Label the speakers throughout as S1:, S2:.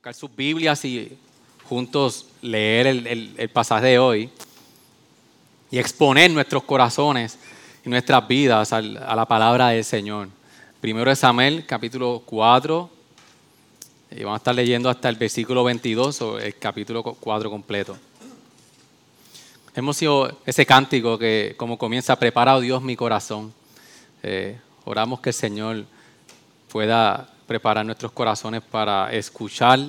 S1: Buscar sus Biblias y juntos leer el, pasaje de hoy y exponer nuestros corazones y nuestras vidas a la palabra del Señor. Primero de Samuel, capítulo 4, y vamos a estar leyendo hasta el versículo 22 o el capítulo 4 completo. Hemos sido ese cántico que como comienza, preparado Dios mi corazón. Eh, oramos que el Señor pueda preparar nuestros corazones para escuchar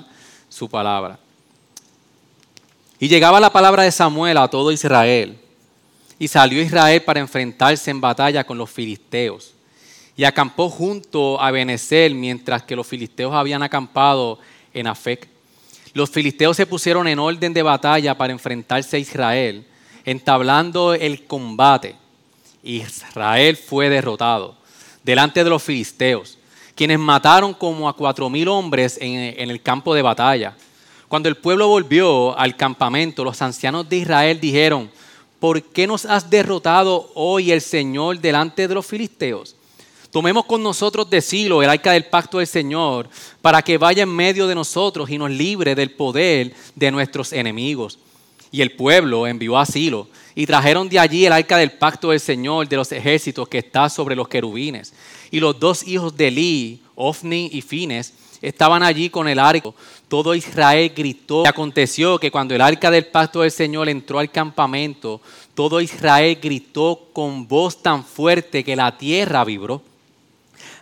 S1: su palabra. Y llegaba la palabra de Samuel a todo Israel. Y salió Israel para enfrentarse en batalla con los filisteos. Y acampó junto a Benecer, mientras que los filisteos habían acampado en Afec. Los filisteos se pusieron en orden de batalla para enfrentarse a Israel, entablando el combate. Israel fue derrotado delante de los filisteos, quienes mataron como a cuatro mil hombres en, el campo de batalla. Cuando el pueblo volvió al campamento, los ancianos de Israel dijeron, ¿por qué nos has derrotado hoy el Señor delante de los filisteos? Tomemos con nosotros de Silo el arca del pacto del Señor, para que vaya en medio de nosotros y nos libre del poder de nuestros enemigos. Y el pueblo envió a Silo y trajeron de allí el arca del pacto del Señor de los ejércitos que está sobre los querubines. Y los dos hijos de Eli, Ofni y Fines, estaban allí con el arca. Todo Israel gritó. Y aconteció que cuando el arca del pacto del Señor entró al campamento, todo Israel gritó con voz tan fuerte que la tierra vibró.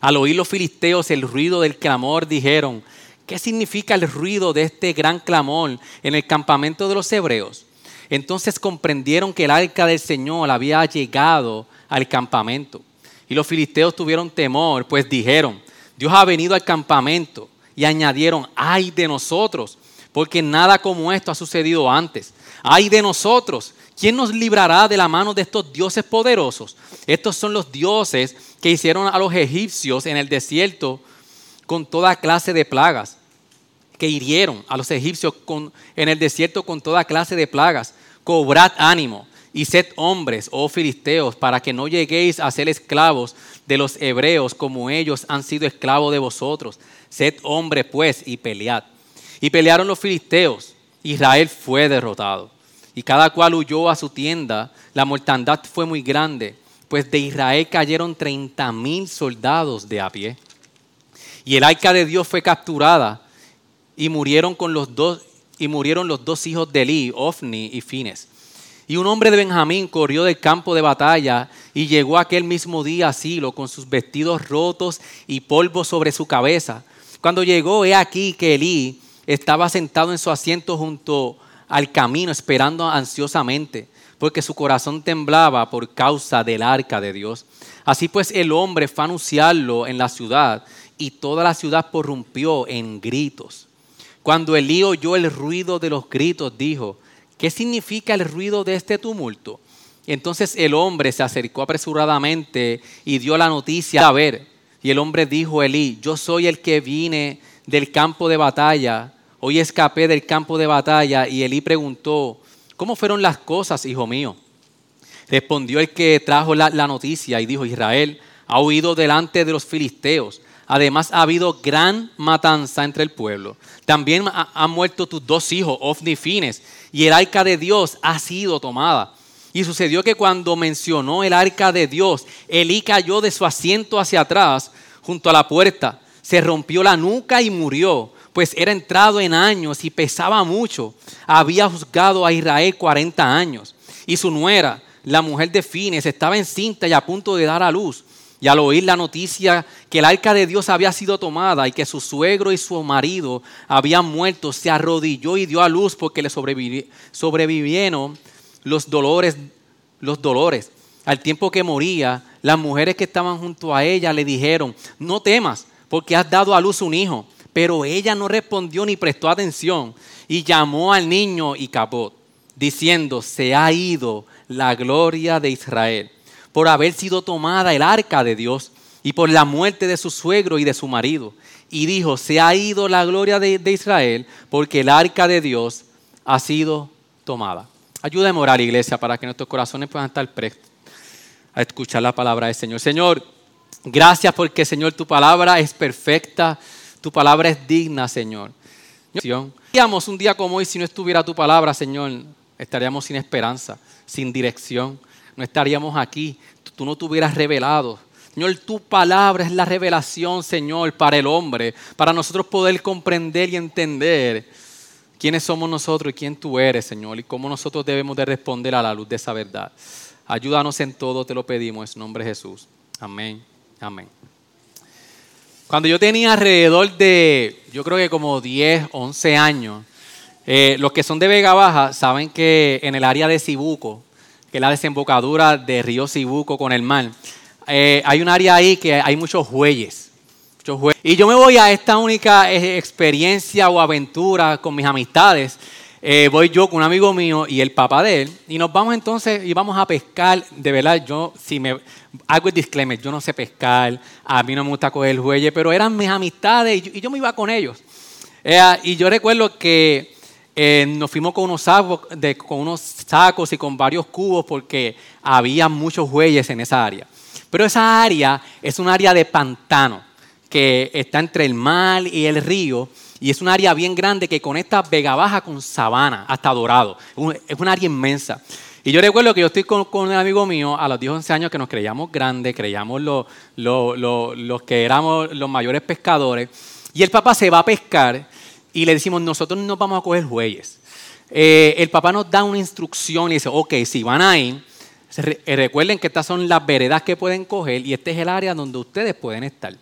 S1: Al oír los filisteos el ruido del clamor, dijeron, ¿qué significa el ruido de este gran clamor en el campamento de los hebreos? Entonces comprendieron que el arca del Señor había llegado al campamento. Y los filisteos tuvieron temor, pues dijeron, Dios ha venido al campamento. Y añadieron, ay de nosotros, porque nada como esto ha sucedido antes. Ay de nosotros, ¿quién nos librará de la mano de estos dioses poderosos? Estos son los dioses que hicieron a los egipcios en el desierto con toda clase de plagas, que hirieron a los egipcios en el desierto con toda clase de plagas. Cobrad ánimo y sed hombres, oh filisteos, para que no lleguéis a ser esclavos de los hebreos como ellos han sido esclavos de vosotros. Sed hombres pues y pelead. Y pelearon los filisteos. Israel fue derrotado. Y cada cual huyó a su tienda. La mortandad fue muy grande, pues de Israel cayeron treinta mil soldados de a pie. Y el arca de Dios fue capturada y murieron con los dos y murieron los dos hijos de Eli, Ofni y Fines. Y un hombre de Benjamín corrió del campo de batalla y llegó aquel mismo día a Silo con sus vestidos rotos y polvo sobre su cabeza. Cuando llegó, he aquí que Elí estaba sentado en su asiento junto al camino, esperando ansiosamente, porque su corazón temblaba por causa del arca de Dios. Así pues, el hombre fue a anunciarlo en la ciudad y toda la ciudad porrumpió en gritos. Cuando Elí oyó el ruido de los gritos, dijo, ¿qué significa el ruido de este tumulto? Entonces el hombre se acercó apresuradamente y dio la noticia a ver. Y el hombre dijo a Elí, yo soy el que vine del campo de batalla, hoy escapé del campo de batalla. Y Elí preguntó, ¿cómo fueron las cosas, hijo mío? Respondió el que trajo la, noticia y dijo, Israel ha huido delante de los filisteos. Además ha habido gran matanza entre el pueblo. También ha- han muerto tus dos hijos, Ofni y Fines, y el arca de Dios ha sido tomada. Y sucedió que cuando mencionó el arca de Dios, Elí cayó de su asiento hacia atrás, junto a la puerta. Se rompió la nuca y murió, pues era entrado en años y pesaba mucho. Había juzgado a Israel 40 años. Y su nuera, la mujer de Fines, estaba encinta y a punto de dar a luz. Y al oír la noticia que el arca de Dios había sido tomada y que su suegro y su marido habían muerto, se arrodilló y dio a luz porque le sobrevivi- sobrevivieron los dolores, los dolores. Al tiempo que moría, las mujeres que estaban junto a ella le dijeron, no temas, porque has dado a luz un hijo. Pero ella no respondió ni prestó atención y llamó al niño y capot, diciendo, se ha ido la gloria de Israel por haber sido tomada el arca de Dios y por la muerte de su suegro y de su marido. Y dijo, se ha ido la gloria de, Israel porque el arca de Dios ha sido tomada. Ayúdame a orar, iglesia, para que nuestros corazones puedan estar prestos a escuchar la palabra del Señor. Señor, gracias porque, Señor, tu palabra es perfecta, tu palabra es digna, Señor. Un día como hoy, si no estuviera tu palabra, Señor, estaríamos sin esperanza, sin dirección. No estaríamos aquí. Tú no te hubieras revelado. Señor, tu palabra es la revelación, Señor, para el hombre, para nosotros poder comprender y entender quiénes somos nosotros y quién tú eres, Señor, y cómo nosotros debemos de responder a la luz de esa verdad. Ayúdanos en todo, te lo pedimos, en nombre de Jesús. Amén. Amén. Cuando yo tenía alrededor de, yo creo que como 10, 11 años, eh, los que son de Vega Baja saben que en el área de Cibuco, que es la desembocadura de río Cibuco con el mar, eh, hay un área ahí que hay muchos bueyes. Y yo me voy a esta única eh, experiencia o aventura con mis amistades. Eh, voy yo con un amigo mío y el papá de él, y nos vamos entonces y vamos a pescar. De verdad, yo, si me hago el disclaimer, yo no sé pescar, a mí no me gusta coger el bueyes, pero eran mis amistades y yo, me iba con ellos. y yo recuerdo que nos fuimos con unos, sacos, sacos y con varios cubos porque había muchos bueyes en esa área. Pero esa área es un área de pantano que está entre el mar y el río y es un área bien grande que conecta Vega Baja con Sabana hasta Dorado. Es un área inmensa. Y yo recuerdo que yo estoy con, un amigo mío a los 10, 11 años que nos creíamos grandes, creíamos los, los, que éramos los mayores pescadores. Y el papá se va a pescar y le decimos, nosotros no vamos a coger bueyes. Eh, el papá nos da una instrucción y dice, ok, si van ahí, eh, recuerden que estas son las veredas que pueden coger y este es el área donde ustedes pueden estar.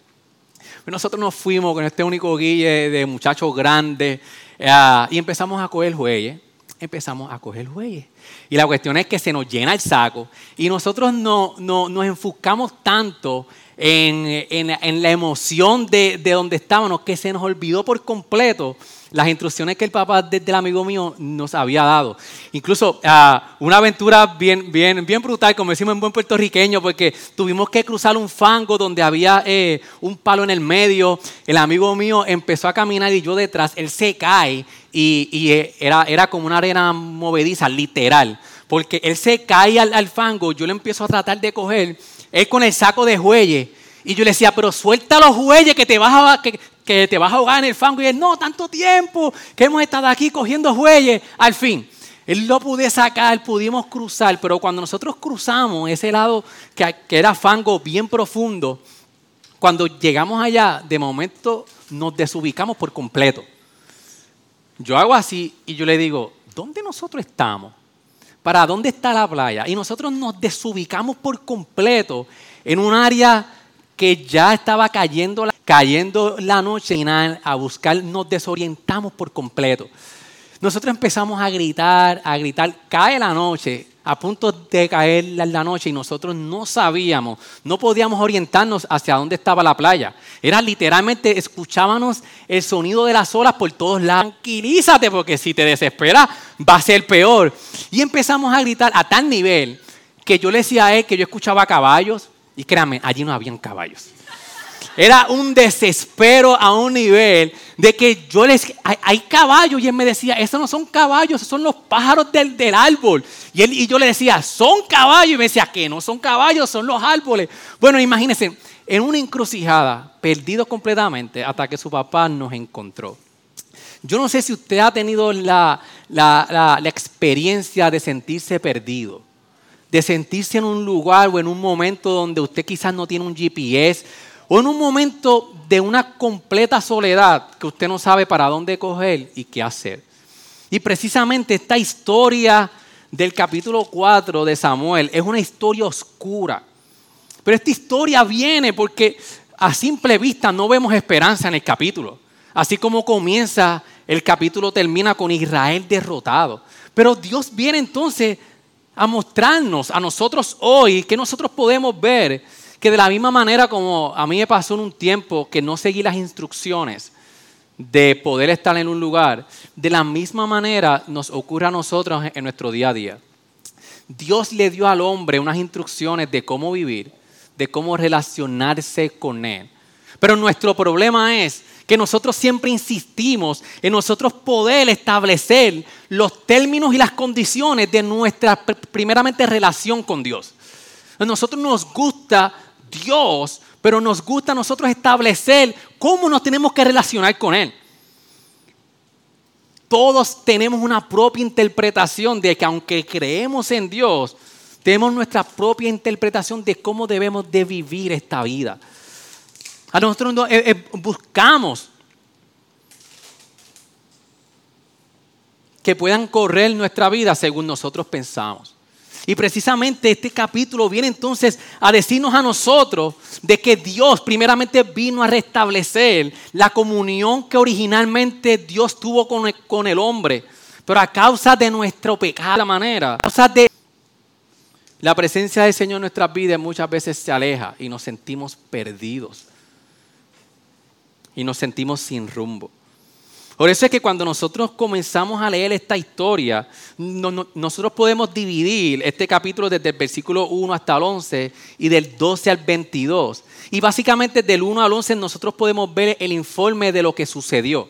S1: Nosotros nos fuimos con este único guille de muchachos grandes eh, y empezamos a coger jueyes. Empezamos a coger jueyes. Y la cuestión es que se nos llena el saco y nosotros no, nos enfocamos tanto en, la emoción de, de donde estábamos que se nos olvidó por completo las instrucciones que el papá del amigo mío nos había dado. Incluso ah, una aventura bien, bien, bien brutal, como decimos en buen puertorriqueño, porque tuvimos que cruzar un fango donde había eh, un palo en el medio. El amigo mío empezó a caminar y yo detrás, él se cae y, eh, era, era como una arena movediza, literal. Porque él se cae al, fango, yo le empiezo a tratar de coger, él con el saco de jueyes. Y yo le decía, pero suelta los jueyes que te vas a, que, que te vas a ahogar en el fango. Y él, no, tanto tiempo que hemos estado aquí cogiendo bueyes. Al fin, él lo pude sacar, pudimos cruzar, pero cuando nosotros cruzamos ese lado que, que era fango bien profundo, cuando llegamos allá, de momento nos desubicamos por completo. Yo hago así y yo le digo, ¿dónde nosotros estamos? ¿Para dónde está la playa? Y nosotros nos desubicamos por completo en un área que ya estaba cayendo la, noche y a buscar, nos desorientamos por completo. Nosotros empezamos a gritar, a gritar, cae la noche, a punto de caer la noche y nosotros no sabíamos, no podíamos orientarnos hacia dónde estaba la playa. Era literalmente, escuchábamos el sonido de las olas por todos lados. Tranquilízate porque si te desesperas va a ser peor. Y empezamos a gritar a tal nivel que yo le decía a él que yo escuchaba caballos, y créanme, allí no habían caballos. Era un desespero a un nivel de que yo les... Hay, caballos y él me decía, esos no son caballos, esos son los pájaros del, del árbol. Y, él, y yo le decía, son caballos. Y me decía, que no son caballos, son los árboles. Bueno, imagínense, en una encrucijada, perdido completamente hasta que su papá nos encontró. Yo no sé si usted ha tenido la, la, la experiencia de sentirse perdido de sentirse en un lugar o en un momento donde usted quizás no tiene un GPS o en un momento de una completa soledad que usted no sabe para dónde coger y qué hacer. Y precisamente esta historia del capítulo 4 de Samuel es una historia oscura. Pero esta historia viene porque a simple vista no vemos esperanza en el capítulo. Así como comienza, el capítulo termina con Israel derrotado. Pero Dios viene entonces a mostrarnos a nosotros hoy que nosotros podemos ver que de la misma manera como a mí me pasó en un tiempo que no seguí las instrucciones, de poder estar en un lugar, de la misma manera nos ocurre a nosotros en nuestro día a día. Dios le dio al hombre unas instrucciones de cómo vivir, de cómo relacionarse con Él. Pero nuestro problema es que nosotros siempre insistimos en nosotros poder establecer los términos y las condiciones de nuestra primeramente relación con Dios. A nosotros nos gusta Dios, pero nos gusta a nosotros establecer cómo nos tenemos que relacionar con Él. Todos tenemos una propia interpretación de que aunque creemos en Dios, tenemos nuestra propia interpretación de cómo debemos de vivir esta vida. A nosotros eh, eh, buscamos que puedan correr nuestra vida según nosotros pensamos. Y precisamente este capítulo viene entonces a decirnos a nosotros de que Dios primeramente vino a restablecer la comunión que originalmente Dios tuvo con el, con el hombre. Pero a causa de nuestro pecado, la manera, a causa de la presencia del Señor en nuestras vidas muchas veces se aleja y nos sentimos perdidos. Y nos sentimos sin rumbo. Por eso es que cuando nosotros comenzamos a leer esta historia, nosotros podemos dividir este capítulo desde el versículo 1 hasta el 11 y del 12 al 22. Y básicamente del 1 al 11 nosotros podemos ver el informe de lo que sucedió.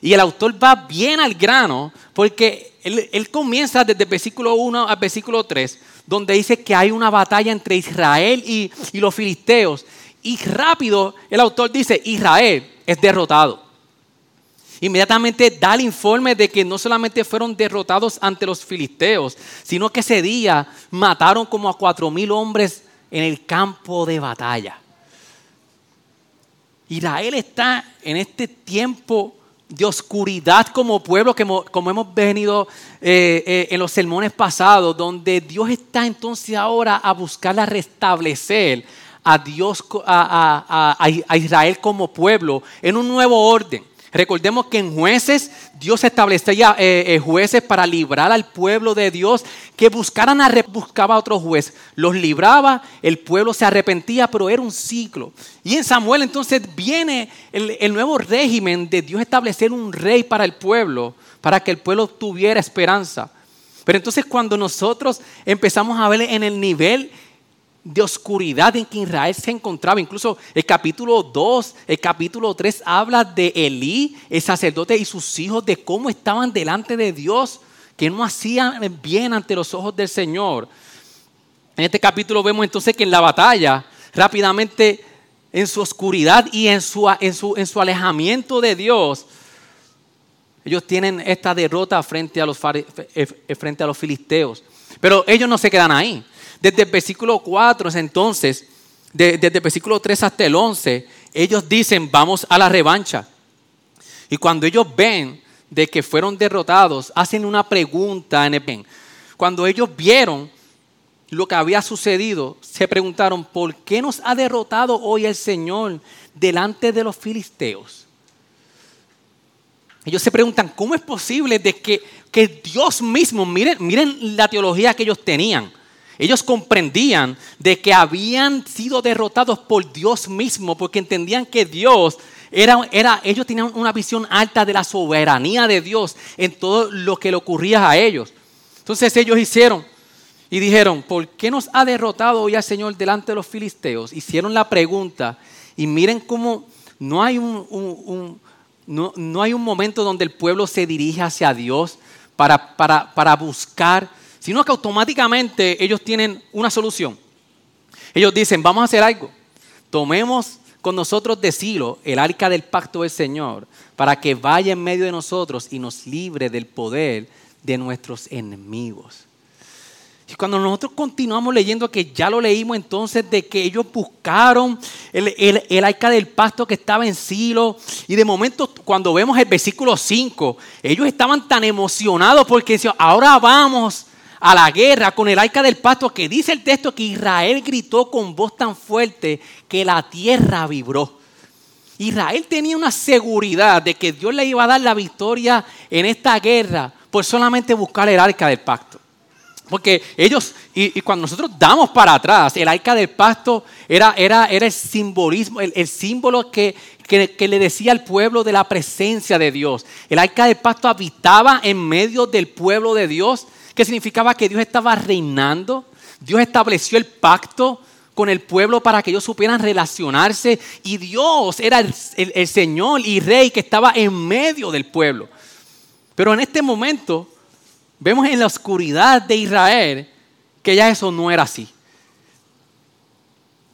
S1: Y el autor va bien al grano porque él, comienza desde el versículo 1 al versículo 3, donde dice que hay una batalla entre Israel y los filisteos. Y rápido el autor dice, Israel es derrotado. Inmediatamente da el informe de que no solamente fueron derrotados ante los filisteos, sino que ese día mataron como a cuatro mil hombres en el campo de batalla. Israel está en este tiempo de oscuridad como pueblo, como hemos venido eh, eh, en los sermones pasados, donde Dios está entonces ahora a buscar a restablecer a Dios, a Israel como pueblo en un nuevo orden. Recordemos que en jueces Dios establecía eh, eh, jueces para librar al pueblo de Dios que buscaran a buscaba a otro juez. Los libraba, el pueblo se arrepentía, pero era un ciclo. Y en Samuel entonces viene el, el nuevo régimen de Dios establecer un rey para el pueblo, para que el pueblo tuviera esperanza. Pero entonces cuando nosotros empezamos a ver en el nivel de oscuridad en que Israel se encontraba. Incluso el capítulo 2, el capítulo 3 habla de Elí, el sacerdote y sus hijos, de cómo estaban delante de Dios, que no hacían bien ante los ojos del Señor. En este capítulo vemos entonces que en la batalla, rápidamente, en su oscuridad y en su, en su, en su alejamiento de Dios, ellos tienen esta derrota frente a, los, eh, frente a los filisteos. Pero ellos no se quedan ahí. Desde el versículo 4, entonces, desde el versículo 3 hasta el 11, ellos dicen, vamos a la revancha. Y cuando ellos ven de que fueron derrotados, hacen una pregunta en el Cuando ellos vieron lo que había sucedido, se preguntaron, ¿por qué nos ha derrotado hoy el Señor delante de los filisteos? Ellos se preguntan, ¿cómo es posible de que, que Dios mismo, miren, miren la teología que ellos tenían, ellos comprendían de que habían sido derrotados por Dios mismo porque entendían que Dios era, era, ellos tenían una visión alta de la soberanía de Dios en todo lo que le ocurría a ellos. Entonces ellos hicieron y dijeron, ¿por qué nos ha derrotado hoy el Señor delante de los filisteos? Hicieron la pregunta y miren cómo no hay un, no, hay un momento donde el pueblo se dirige hacia Dios para, para, para buscar sino que automáticamente ellos tienen una solución. Ellos dicen, vamos a hacer algo. Tomemos con nosotros de Silo el arca del pacto del Señor para que vaya en medio de nosotros y nos libre del poder de nuestros enemigos. Y cuando nosotros continuamos leyendo, que ya lo leímos entonces, de que ellos buscaron el, el, arca del pacto que estaba en Silo, y de momento cuando vemos el versículo 5, ellos estaban tan emocionados porque decían, ahora vamos a la guerra con el arca del pacto que dice el texto que Israel gritó con voz tan fuerte que la tierra vibró. Israel tenía una seguridad de que Dios le iba a dar la victoria en esta guerra por solamente buscar el arca del pacto. Porque ellos, y, cuando nosotros damos para atrás, el arca del pacto era, era, era el simbolismo, el, símbolo que, que, le decía al pueblo de la presencia de Dios. El arca del pacto habitaba en medio del pueblo de Dios, que significaba que Dios estaba reinando. Dios estableció el pacto con el pueblo para que ellos supieran relacionarse. Y Dios era el Señor y Rey que estaba en medio del pueblo. Pero en este momento vemos en la oscuridad de Israel que ya eso no era así.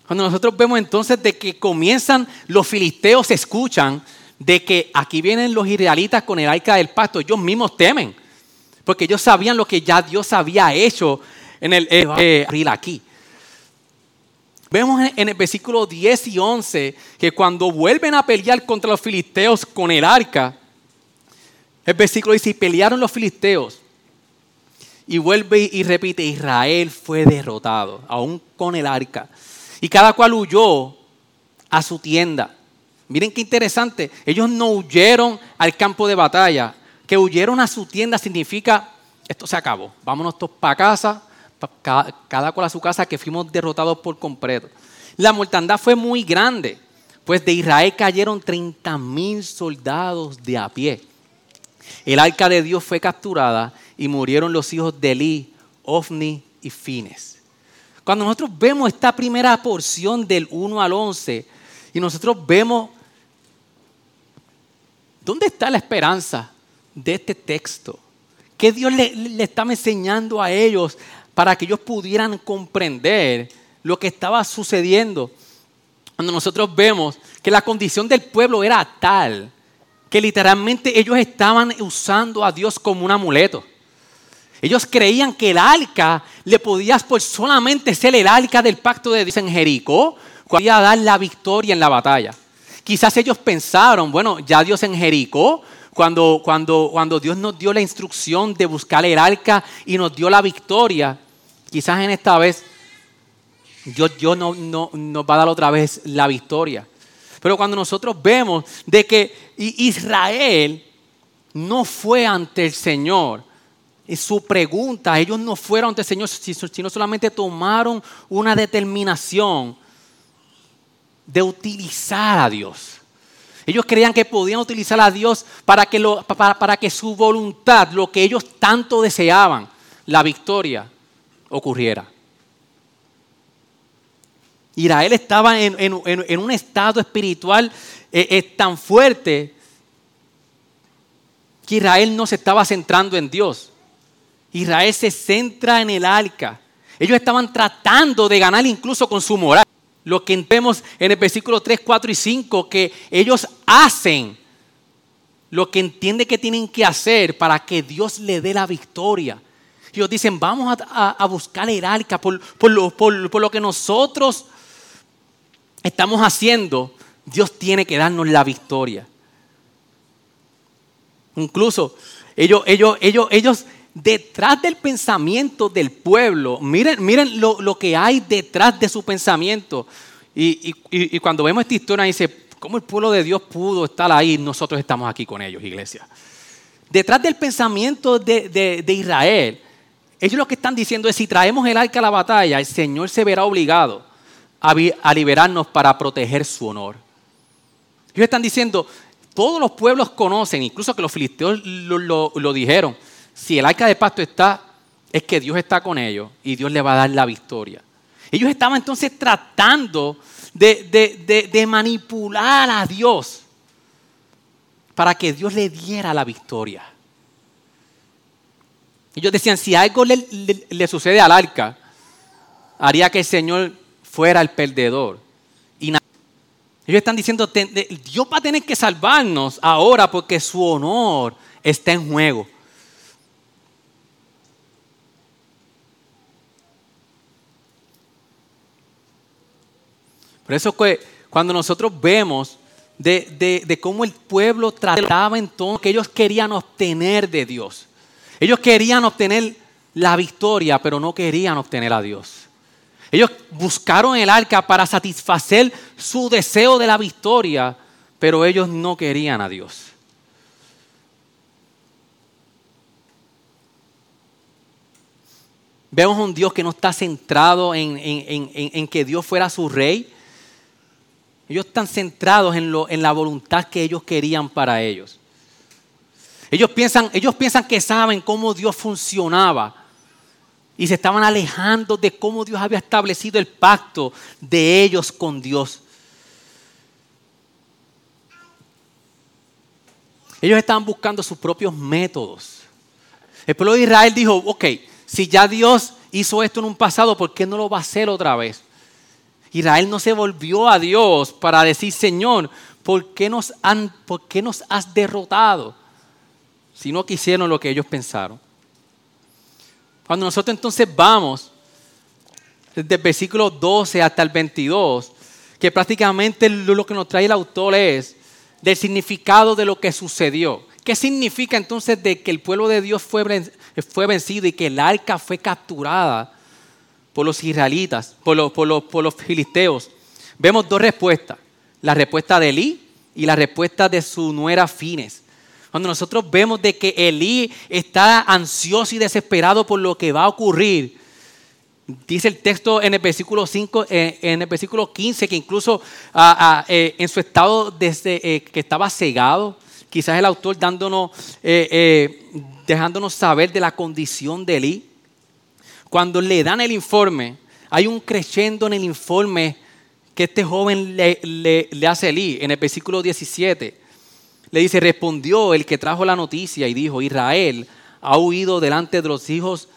S1: Cuando nosotros vemos entonces de que comienzan los filisteos, se escuchan de que aquí vienen los israelitas con el arca del pacto, ellos mismos temen, porque ellos sabían lo que ya Dios había hecho en el eh, aquí. Vemos en el versículo 10 y 11 que cuando vuelven a pelear contra los filisteos con el arca, el versículo dice, y pelearon los filisteos y vuelve y repite, Israel fue derrotado, aún con el arca. Y cada cual huyó a su tienda. Miren qué interesante, ellos no huyeron al campo de batalla, que huyeron a su tienda significa, esto se acabó, vámonos todos para casa, cada cual a su casa, que fuimos derrotados por completo. La mortandad fue muy grande, pues de Israel cayeron 30 mil soldados de a pie. El arca de Dios fue capturada y murieron los hijos de Eli, Ofni y Fines. Cuando nosotros vemos esta primera porción del 1 al 11 y nosotros vemos dónde está la esperanza de este texto, que Dios le, le estaba enseñando a ellos para que ellos pudieran comprender lo que estaba sucediendo. Cuando nosotros vemos que la condición del pueblo era tal que literalmente ellos estaban usando a Dios como un amuleto. Ellos creían que el arca le podía por solamente ser el arca del pacto de Dios en Jericó, podía dar la victoria en la batalla. Quizás ellos pensaron, bueno, ya Dios en Jericó, cuando, cuando, cuando Dios nos dio la instrucción de buscar el arca y nos dio la victoria, quizás en esta vez Dios, Dios no, no, nos va a dar otra vez la victoria. Pero cuando nosotros vemos de que Israel no fue ante el Señor, y su pregunta, ellos no fueron ante el Señor, sino solamente tomaron una determinación de utilizar a Dios. Ellos creían que podían utilizar a Dios para que, lo, para, que su voluntad, lo que ellos tanto deseaban, la victoria, ocurriera. Israel estaba en, un estado espiritual eh, eh, tan fuerte que Israel no se estaba centrando en Dios. Israel se centra en el arca. Ellos estaban tratando de ganar incluso con su moral. Lo que vemos en el versículo 3, 4 y 5, que ellos hacen lo que entiende que tienen que hacer para que Dios le dé la victoria. Ellos dicen, vamos a, buscar el arca por, lo, por lo que nosotros estamos haciendo. Dios tiene que darnos la victoria. Incluso ellos, ellos, ellos, ellos detrás del pensamiento del pueblo, miren, miren lo, que hay detrás de su pensamiento. Y, cuando vemos esta historia dice, ¿cómo el pueblo de Dios pudo estar ahí? Nosotros estamos aquí con ellos, iglesia. Detrás del pensamiento de, Israel, ellos lo que están diciendo es, si traemos el arca a la batalla, el Señor se verá obligado a, liberarnos para proteger su honor. Ellos están diciendo, todos los pueblos conocen, incluso que los filisteos lo dijeron, si el arca de pacto está, es que Dios está con ellos y Dios le va a dar la victoria. Ellos estaban entonces tratando de, manipular a Dios para que Dios le diera la victoria. Ellos decían, si algo le, le, sucede al arca, haría que el Señor fuera el perdedor. Y ellos están diciendo, Dios va a tener que salvarnos ahora porque su honor está en juego. Por eso que cuando nosotros vemos de, cómo el pueblo trataba entonces que ellos querían obtener de Dios. Ellos querían obtener la victoria, pero no querían obtener a Dios. Ellos buscaron el arca para satisfacer su deseo de la victoria, pero ellos no querían a Dios. Vemos un Dios que no está centrado en, en que Dios fuera su rey. Ellos están centrados en, la voluntad que ellos querían para ellos. Ellos piensan que saben cómo Dios funcionaba y se estaban alejando de cómo Dios había establecido el pacto de ellos con Dios. Ellos estaban buscando sus propios métodos. El pueblo de Israel dijo, ok, si ya Dios hizo esto en un pasado, ¿por qué no lo va a hacer otra vez? Israel no se volvió a Dios para decir, Señor, ¿por qué nos, han, por qué nos has derrotado? Si no quisieron lo que ellos pensaron. Cuando nosotros entonces vamos, desde el versículo 12 hasta el 22, que prácticamente lo que nos trae el autor es del significado de lo que sucedió. ¿Qué significa entonces de que el pueblo de Dios fue, vencido y que el arca fue capturada por los israelitas, por los, por, los, por los filisteos? Vemos dos respuestas. La respuesta de Elí y la respuesta de su nuera Fines. Cuando nosotros vemos de que Elí está ansioso y desesperado por lo que va a ocurrir, dice el texto en el versículo 5, eh, en el versículo 15, que incluso ah, ah, eh, en su estado desde eh, que estaba cegado, quizás el autor dándonos, dejándonos saber de la condición de Elí. Cuando le dan el informe, hay un creyendo en el informe que este joven le, hace a Elí, en el versículo 17. Le dice, respondió el que trajo la noticia y dijo, Israel ha huido delante de los hijos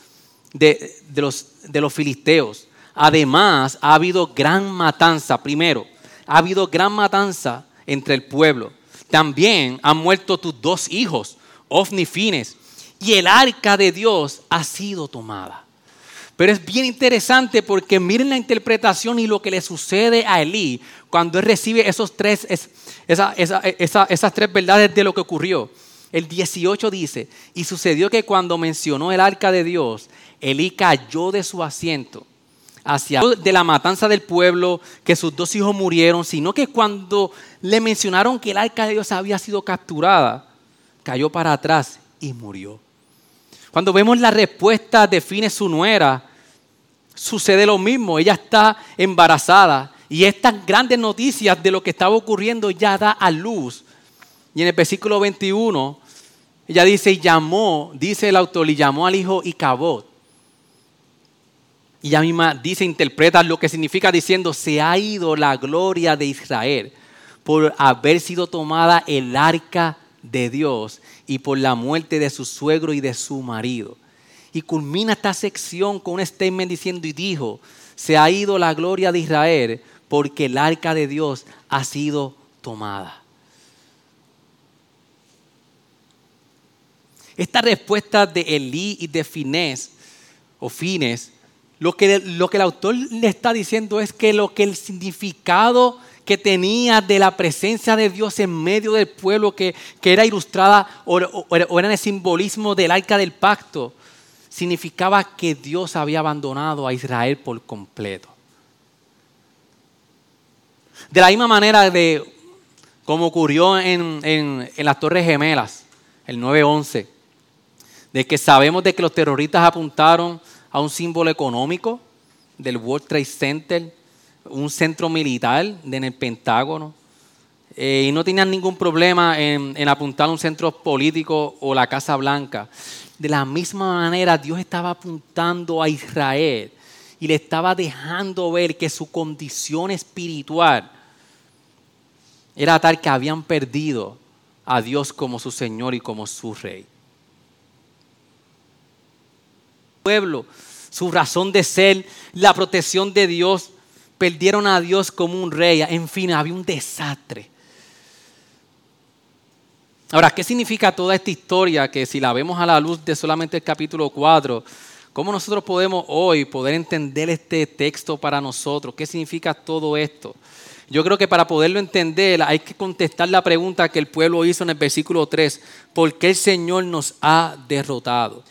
S1: de, los, filisteos. Además, ha habido gran matanza. Primero, ha habido gran matanza entre el pueblo. También han muerto tus dos hijos, Ofni Fines, y el arca de Dios ha sido tomada. Pero es bien interesante porque miren la interpretación y lo que le sucede a Elí cuando él recibe esos tres, esas tres verdades de lo que ocurrió. El 18 dice, y sucedió que cuando mencionó el arca de Dios, Elí cayó de su asiento hacia de la matanza del pueblo, que sus dos hijos murieron, sino que cuando le mencionaron que el arca de Dios había sido capturada, cayó para atrás y murió. Cuando vemos la respuesta define su nuera, sucede lo mismo. Ella está embarazada y estas grandes noticias de lo que estaba ocurriendo ya da a luz. Y en el versículo 21, ella dice, y llamó, dice el autor, y llamó al hijo Icabod. Y ella misma dice, interpreta lo que significa diciendo, se ha ido la gloria de Israel por haber sido tomada el arca de Dios y por la muerte de su suegro y de su marido. Y culmina esta sección con un statement diciendo, y dijo, se ha ido la gloria de Israel porque el arca de Dios ha sido tomada. Esta respuesta de Elí y de Finés, o Fines, lo que, lo que el autor le está diciendo es que lo que el significado que tenía de la presencia de Dios en medio del pueblo, que, era ilustrada o, o, era el simbolismo del arca del pacto, significaba que Dios había abandonado a Israel por completo. De la misma manera de como ocurrió en, en, las Torres Gemelas, el 9-11, de que sabemos de que los terroristas apuntaron a un símbolo económico del World Trade Center, un centro militar en el Pentágono, eh, y no tenían ningún problema en, en, apuntar a un centro político o la Casa Blanca. De la misma manera, Dios estaba apuntando a Israel y le estaba dejando ver que su condición espiritual era tal que habían perdido a Dios como su Señor y como su Rey. pueblo, su razón de ser, la protección de Dios, perdieron a Dios como un rey. En fin, había un desastre. Ahora, ¿qué significa toda esta historia que si la vemos a la luz de solamente el capítulo 4, cómo nosotros podemos hoy poder entender este texto para nosotros? ¿Qué significa todo esto? Yo creo que para poderlo entender hay que contestar la pregunta que el pueblo hizo en el versículo 3, ¿por qué el Señor nos ha derrotado?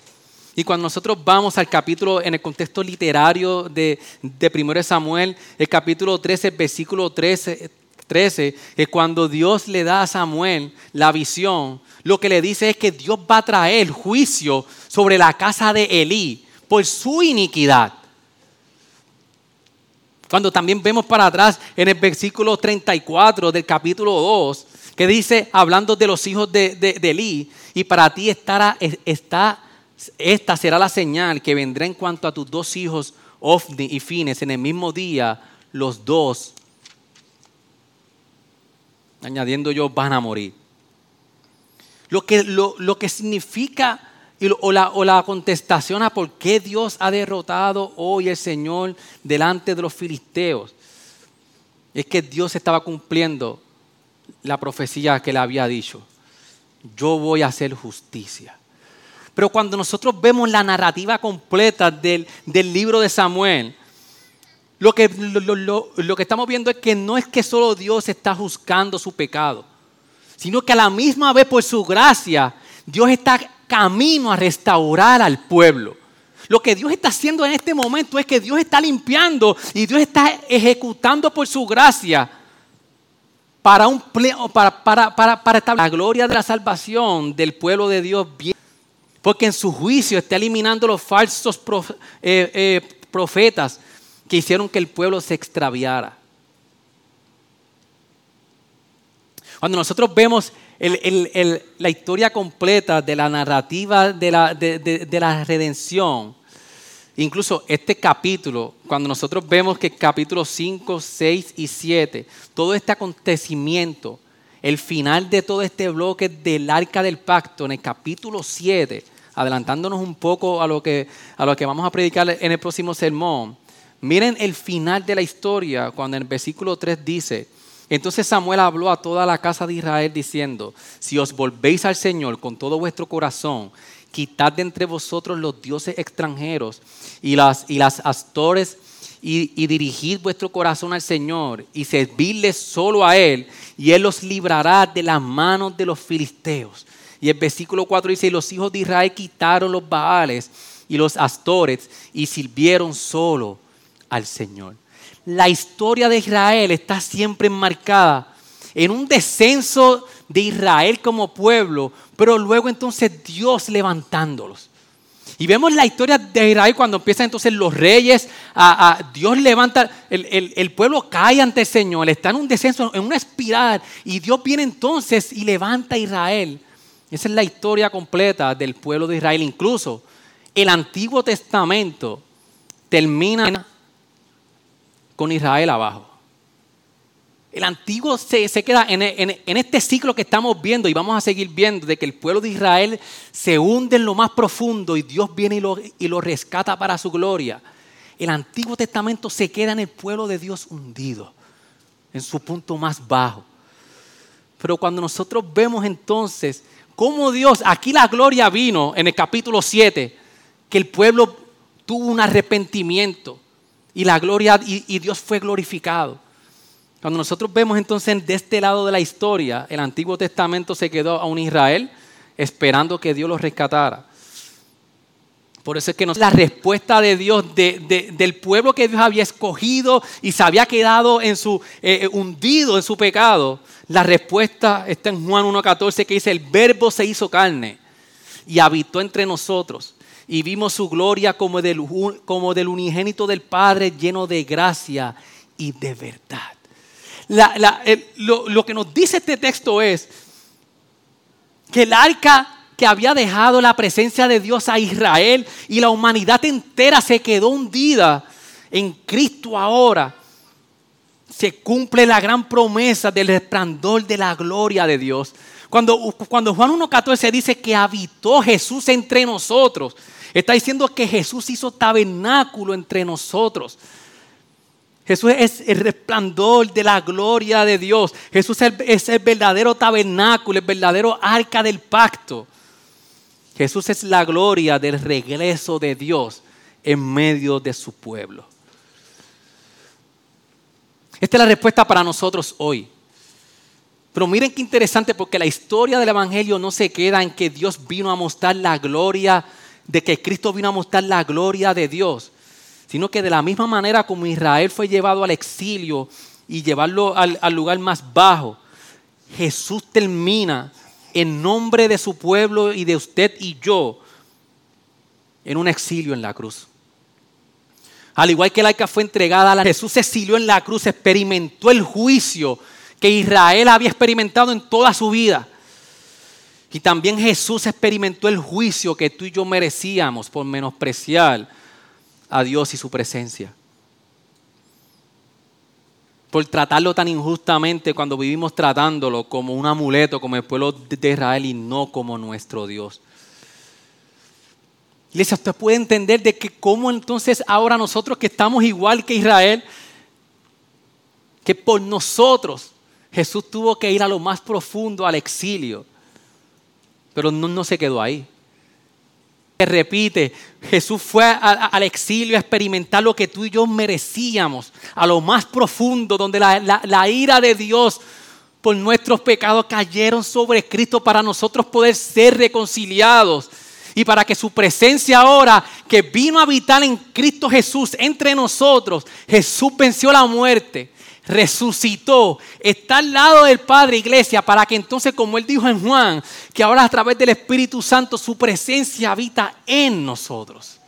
S1: Y cuando nosotros vamos al capítulo, en el contexto literario de, de 1 Samuel, el capítulo 13, versículo 13, 13, es cuando Dios le da a Samuel la visión, lo que le dice es que Dios va a traer juicio sobre la casa de Elí por su iniquidad. Cuando también vemos para atrás en el versículo 34 del capítulo 2, que dice, hablando de los hijos de, de, Elí, y para ti estará, está, esta será la señal que vendrá en cuanto a tus dos hijos, Ofni y Fines, en el mismo día, los dos, añadiendo yo, van a morir. Lo que, lo, lo que significa o la, o la, contestación a por qué Dios ha derrotado hoy el Señor delante de los filisteos es que Dios estaba cumpliendo la profecía que le había dicho. Yo voy a hacer justicia. Pero cuando nosotros vemos la narrativa completa del, del libro de Samuel, lo que, lo, lo que estamos viendo es que no es que solo Dios está juzgando su pecado, sino que a la misma vez por su gracia, Dios está camino a restaurar al pueblo. Lo que Dios está haciendo en este momento es que Dios está limpiando y Dios está ejecutando por su gracia para, un, para, para, para, para establecer la gloria de la salvación del pueblo de Dios. Porque en su juicio está eliminando los falsos eh, eh, profetas que hicieron que el pueblo se extraviara. Cuando nosotros vemos la historia completa de la narrativa de la, de, la redención, incluso este capítulo, cuando nosotros vemos que capítulo 5, 6 y 7, todo este acontecimiento, el final de todo este bloque del arca del pacto, en el capítulo 7, adelantándonos un poco a lo que, a lo que vamos a predicar en el próximo sermón, miren el final de la historia, cuando en el versículo 3 dice, entonces Samuel habló a toda la casa de Israel diciendo, si os volvéis al Señor con todo vuestro corazón, quitad de entre vosotros los dioses extranjeros y las, y las astores y, y, dirigid vuestro corazón al Señor y servidle solo a Él y Él los librará de las manos de los filisteos. Y el versículo 4 dice, y los hijos de Israel quitaron los baales y los astores y sirvieron solo al Señor la historia de Israel está siempre enmarcada en un descenso de Israel como pueblo, pero luego entonces Dios levantándolos. Y vemos la historia de Israel cuando empiezan entonces los reyes, a, Dios levanta, el, el, pueblo cae ante el Señor, está en un descenso, en una espiral, y Dios viene entonces y levanta a Israel. Esa es la historia completa del pueblo de Israel. Incluso el Antiguo Testamento termina con Israel abajo. El antiguo se, queda en, este ciclo que estamos viendo y vamos a seguir viendo de que el pueblo de Israel se hunde en lo más profundo y Dios viene y lo, y lo rescata para su gloria. El Antiguo Testamento se queda en el pueblo de Dios hundido, en su punto más bajo. Pero cuando nosotros vemos entonces cómo Dios, aquí la gloria vino en el capítulo 7, que el pueblo tuvo un arrepentimiento y la gloria y, Dios fue glorificado. Cuando nosotros vemos entonces de este lado de la historia, el Antiguo Testamento se quedó a un Israel esperando que Dios los rescatara. Por eso es que la respuesta de Dios del pueblo que Dios había escogido y se había quedado en su, eh, eh, hundido en su pecado. La respuesta está en Juan 1.14 que dice, el verbo se hizo carne y habitó entre nosotros y vimos su gloria como del, como del unigénito del Padre lleno de gracia y de verdad. lo, lo que nos dice este texto es que el arca que había dejado la presencia de Dios a Israel y la humanidad entera se quedó hundida en Cristo ahora. Se cumple la gran promesa del resplandor de la gloria de Dios. Cuando, cuando Juan 1.14 dice que habitó Jesús entre nosotros, Está diciendo que Jesús hizo tabernáculo entre nosotros. Jesús es el resplandor de la gloria de Dios. Jesús es el verdadero tabernáculo, el verdadero arca del pacto. Jesús es la gloria del regreso de Dios en medio de su pueblo. Esta es la respuesta para nosotros hoy. Pero miren qué interesante porque la historia del Evangelio no se queda en que Dios vino a mostrar la gloria de que Cristo vino a mostrar la gloria de Dios, sino que de la misma manera como Israel fue llevado al exilio y llevarlo al, lugar más bajo, Jesús termina en nombre de su pueblo y de usted y yo, en un exilio en la cruz. Al igual que el fue entregada, a Jesús se exilió en la cruz, experimentó el juicio que Israel había experimentado en toda su vida. Y también Jesús experimentó el juicio que tú y yo merecíamos por menospreciar a Dios y su presencia. Por tratarlo tan injustamente cuando vivimos tratándolo como un amuleto, como el pueblo de Israel y no como nuestro Dios. Iglesia, usted puede entender de que cómo entonces ahora nosotros que estamos igual que Israel, que por nosotros Jesús tuvo que ir a lo más profundo, al exilio, pero no, no se quedó ahí. Repite, Jesús fue al exilio a experimentar lo que tú y yo merecíamos, a lo más profundo, donde la, la ira de Dios por nuestros pecados cayeron sobre Cristo para nosotros poder ser reconciliados y para que su presencia ahora, que vino a habitar en Cristo Jesús entre nosotros, Jesús venció la muerte, resucitó, está al lado del Padre, iglesia, para que entonces, como él dijo en Juan, que ahora a través del Espíritu Santo su presencia habita en nosotros.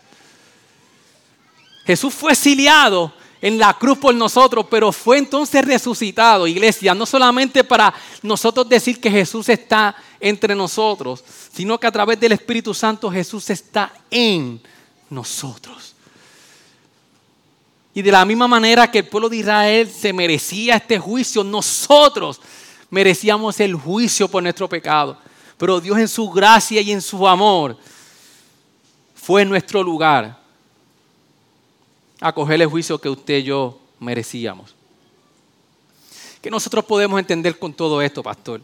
S1: Jesús fue exiliado en la cruz por nosotros, pero fue entonces resucitado, iglesia, no solamente para nosotros decir que Jesús está entre nosotros, sino que a través del Espíritu Santo Jesús está en nosotros. Y de la misma manera que el pueblo de Israel se merecía este juicio, nosotros merecíamos el juicio por nuestro pecado. Pero Dios en su gracia y en su amor fue nuestro lugar a coger el juicio que usted y yo merecíamos. ¿Qué nosotros podemos entender con todo esto, pastor?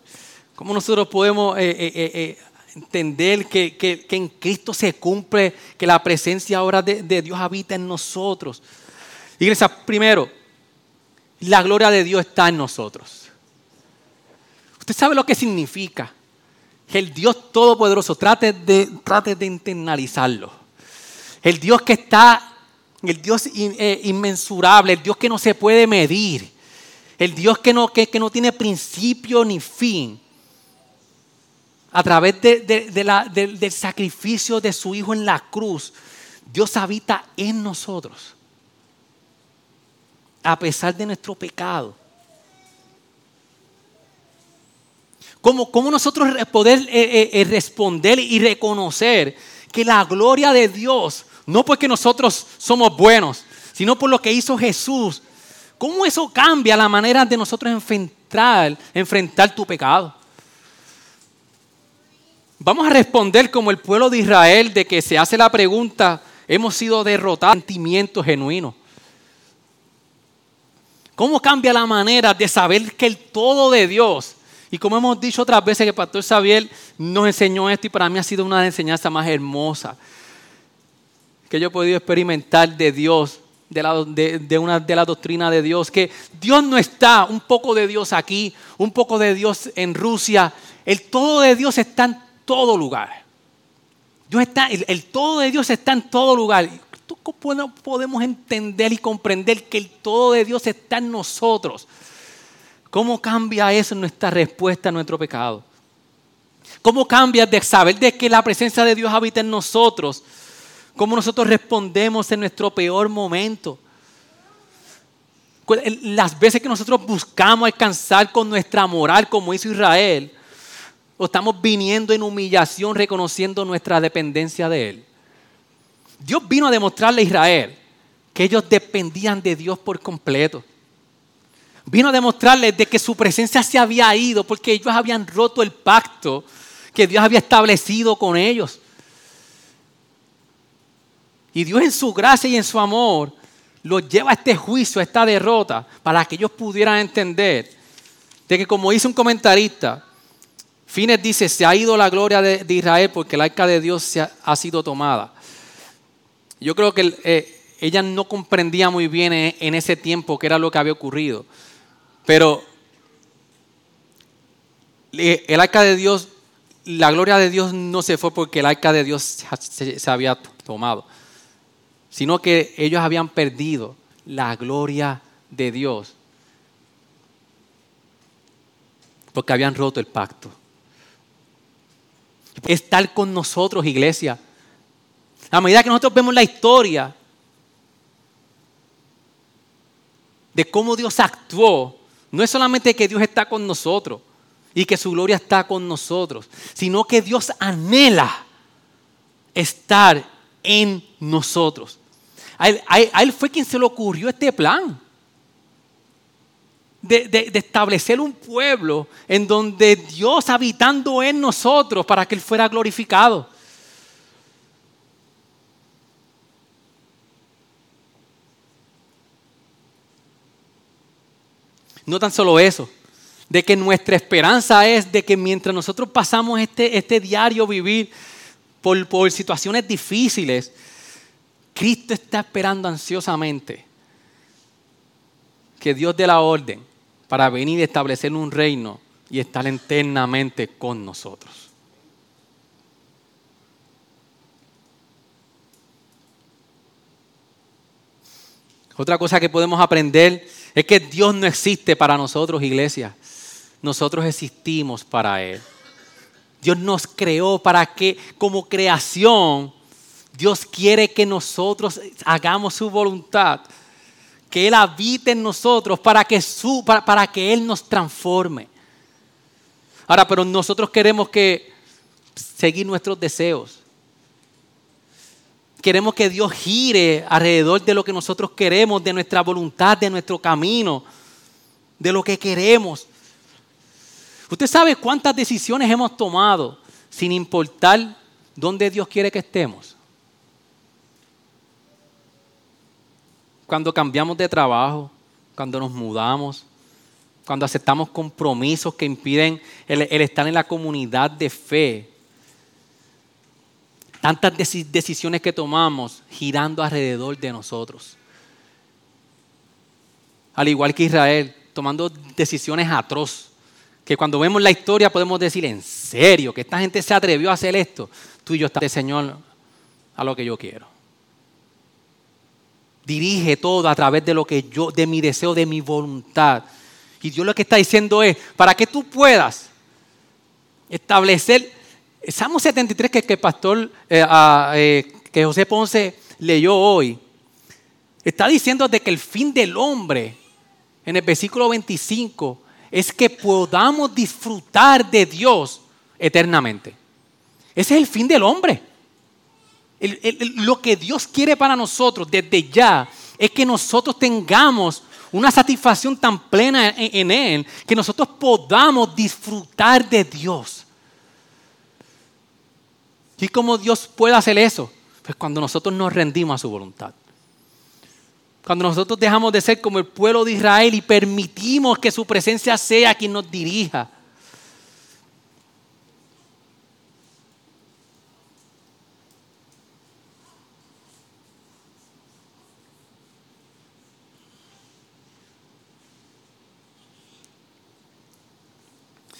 S1: ¿Cómo nosotros podemos eh, eh, eh, entender que, en Cristo se cumple, que la presencia ahora de, de Dios habita en nosotros? Iglesia, primero, la gloria de Dios está en nosotros. Usted sabe lo que significa. Que el Dios Todopoderoso, trate de, trate de internalizarlo. El Dios que está el Dios eh, inmensurable, el Dios que no se puede medir, el Dios que no, que, no tiene principio ni fin. A través del sacrificio de su Hijo en la cruz, Dios habita en nosotros. A pesar de nuestro pecado. ¿Cómo, cómo nosotros poder eh, eh, responder y reconocer que la gloria de Dios no porque nosotros somos buenos, sino por lo que hizo Jesús. ¿Cómo eso cambia la manera de nosotros enfrentar, enfrentar tu pecado? Vamos a responder como el pueblo de Israel de que se hace la pregunta, hemos sido derrotados, sentimiento genuino. ¿Cómo cambia la manera de saber que el todo de Dios, y como hemos dicho otras veces que el pastor Xavier nos enseñó esto y para mí ha sido una enseñanza más hermosa, que yo he podido experimentar de Dios, de, la, de, una, de la doctrina de Dios, que Dios no está, un poco de Dios aquí, un poco de Dios en Rusia, el todo de Dios está en todo lugar. Dios está, el, todo de Dios está en todo lugar. ¿Cómo podemos entender y comprender que el todo de Dios está en nosotros? ¿Cómo cambia eso nuestra respuesta a nuestro pecado? ¿Cómo cambia de saber de que la presencia de Dios habita en nosotros? cómo nosotros respondemos en nuestro peor momento. Las veces que nosotros buscamos alcanzar con nuestra moral, como hizo Israel, o estamos viniendo en humillación reconociendo nuestra dependencia de Él. Dios vino a demostrarle a Israel que ellos dependían de Dios por completo. Vino a demostrarles de que su presencia se había ido porque ellos habían roto el pacto que Dios había establecido con ellos. Y Dios en su gracia y en su amor los lleva a este juicio, a esta derrota, para que ellos pudieran entender de que como dice un comentarista, Fines dice, se ha ido la gloria de, Israel porque el arca de Dios se ha, sido tomada. Yo creo que eh, ella no comprendía muy bien en, ese tiempo qué era lo que había ocurrido. Pero el arca de Dios, la gloria de Dios no se fue porque el arca de Dios se había tomado sino que ellos habían perdido la gloria de Dios porque habían roto el pacto. Estar con nosotros, iglesia. A medida que nosotros vemos la historia de cómo Dios actuó, no es solamente que Dios está con nosotros y que su gloria está con nosotros, sino que Dios anhela estar en nosotros. A él, fue quien se le ocurrió este plan. De, establecer un pueblo en donde Dios habitando en nosotros para que Él fuera glorificado. No tan solo eso, de que nuestra esperanza es de que mientras nosotros pasamos este, este diario vivir por, por situaciones difíciles, Cristo está esperando ansiosamente que Dios dé la orden para venir y establecer un reino y estar eternamente con nosotros. Otra cosa que podemos aprender es que Dios no existe para nosotros, iglesia. Nosotros existimos para Él. Dios nos creó para que como creación Dios quiere que nosotros hagamos su voluntad, que Él habite en nosotros para que, su, para, que Él nos transforme. Ahora, pero nosotros queremos que seguir nuestros deseos. Queremos que Dios gire alrededor de lo que nosotros queremos, de nuestra voluntad, de nuestro camino, de lo que queremos. Usted sabe cuántas decisiones hemos tomado sin importar dónde Dios quiere que estemos. cuando cambiamos de trabajo, cuando nos mudamos, cuando aceptamos compromisos que impiden el, estar en la comunidad de fe. Tantas decisiones que tomamos girando alrededor de nosotros. Al igual que Israel, tomando decisiones atroz, que cuando vemos la historia podemos decir, en serio, que esta gente se atrevió a hacer esto. Tú y yo estamos, Señor, a lo que yo quiero dirige todo a través de lo que yo, de mi deseo, de mi voluntad. Y Dios lo que está diciendo es, para que tú puedas establecer, Salmo 73 que, que el pastor, eh, eh, que José Ponce leyó hoy, está diciendo de que el fin del hombre, en el versículo 25, es que podamos disfrutar de Dios eternamente. Ese es el fin del hombre lo que Dios quiere para nosotros desde ya es que nosotros tengamos una satisfacción tan plena en, Él que nosotros podamos disfrutar de Dios. ¿Y cómo Dios puede hacer eso? Pues cuando nosotros nos rendimos a su voluntad. Cuando nosotros dejamos de ser como el pueblo de Israel y permitimos que su presencia sea quien nos dirija.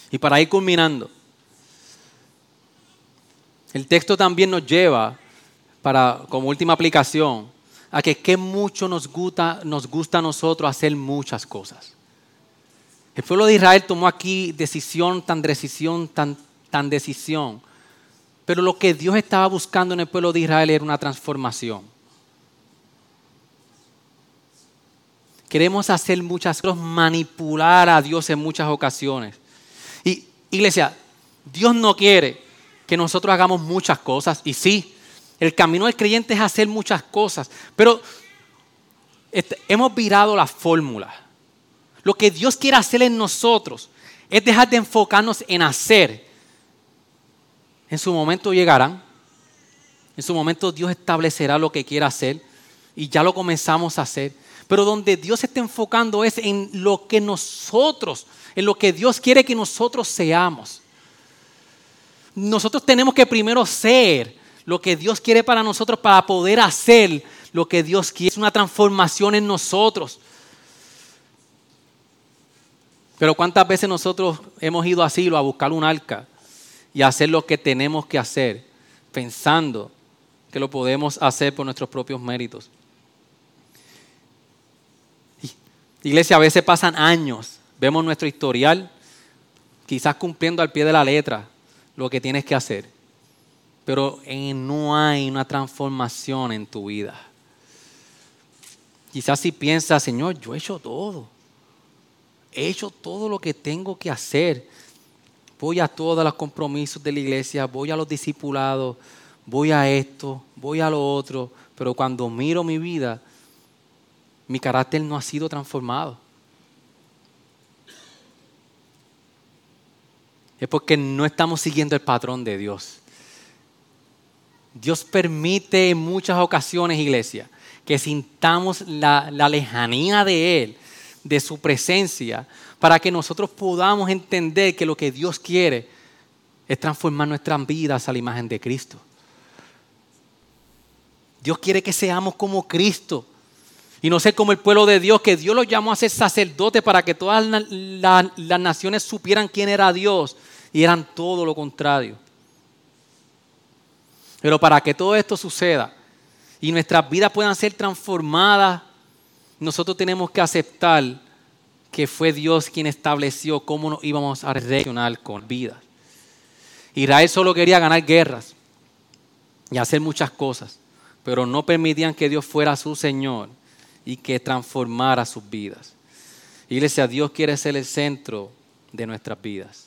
S1: Y para ir culminando, el texto también nos lleva, para, como última aplicación, a que qué mucho nos gusta, nos gusta a nosotros hacer muchas cosas. El pueblo de Israel tomó aquí decisión, tan decisión, tan, tan decisión. Pero lo que Dios estaba buscando en el pueblo de Israel era una transformación. Queremos hacer muchas cosas, manipular a Dios en muchas ocasiones. Iglesia, Dios no quiere que nosotros hagamos muchas cosas. Y sí, el camino del creyente es hacer muchas cosas. Pero este, hemos virado la fórmula. Lo que Dios quiere hacer en nosotros es dejar de enfocarnos en hacer. En su momento llegarán. En su momento Dios establecerá lo que quiera hacer. Y ya lo comenzamos a hacer. Pero donde Dios está enfocando es en lo que nosotros en lo que Dios quiere que nosotros seamos. Nosotros tenemos que primero ser lo que Dios quiere para nosotros para poder hacer lo que Dios quiere. Es una transformación en nosotros. Pero ¿cuántas veces nosotros hemos ido así a buscar un arca y hacer lo que tenemos que hacer, pensando que lo podemos hacer por nuestros propios méritos? Iglesia, a veces pasan años vemos nuestro historial, quizás cumpliendo al pie de la letra lo que tienes que hacer. pero no hay una transformación en tu vida. Quizás si piensas, Señor, yo he hecho todo. He hecho todo lo que tengo que hacer. Voy a todos los compromisos de la iglesia, voy a los discipulados, voy a esto, voy a lo otro, pero cuando miro mi vida, mi carácter no ha sido transformado. Es porque no estamos siguiendo el patrón de Dios. Dios permite en muchas ocasiones, iglesia, que sintamos la, lejanía de Él, de su presencia, para que nosotros podamos entender que lo que Dios quiere es transformar nuestras vidas a la imagen de Cristo. Dios quiere que seamos como Cristo y no ser como el pueblo de Dios, que Dios lo llamó a ser sacerdote para que todas las naciones supieran quién era Dios y eran todo lo contrario. Pero para que todo esto suceda y nuestras vidas puedan ser transformadas, nosotros tenemos que aceptar que fue Dios quien estableció cómo nos íbamos a relacionar con vidas. Israel solo quería ganar guerras y hacer muchas cosas, pero no permitían que Dios fuera su Señor y que transformara sus vidas. Iglesia, Dios quiere ser el centro de nuestras vidas.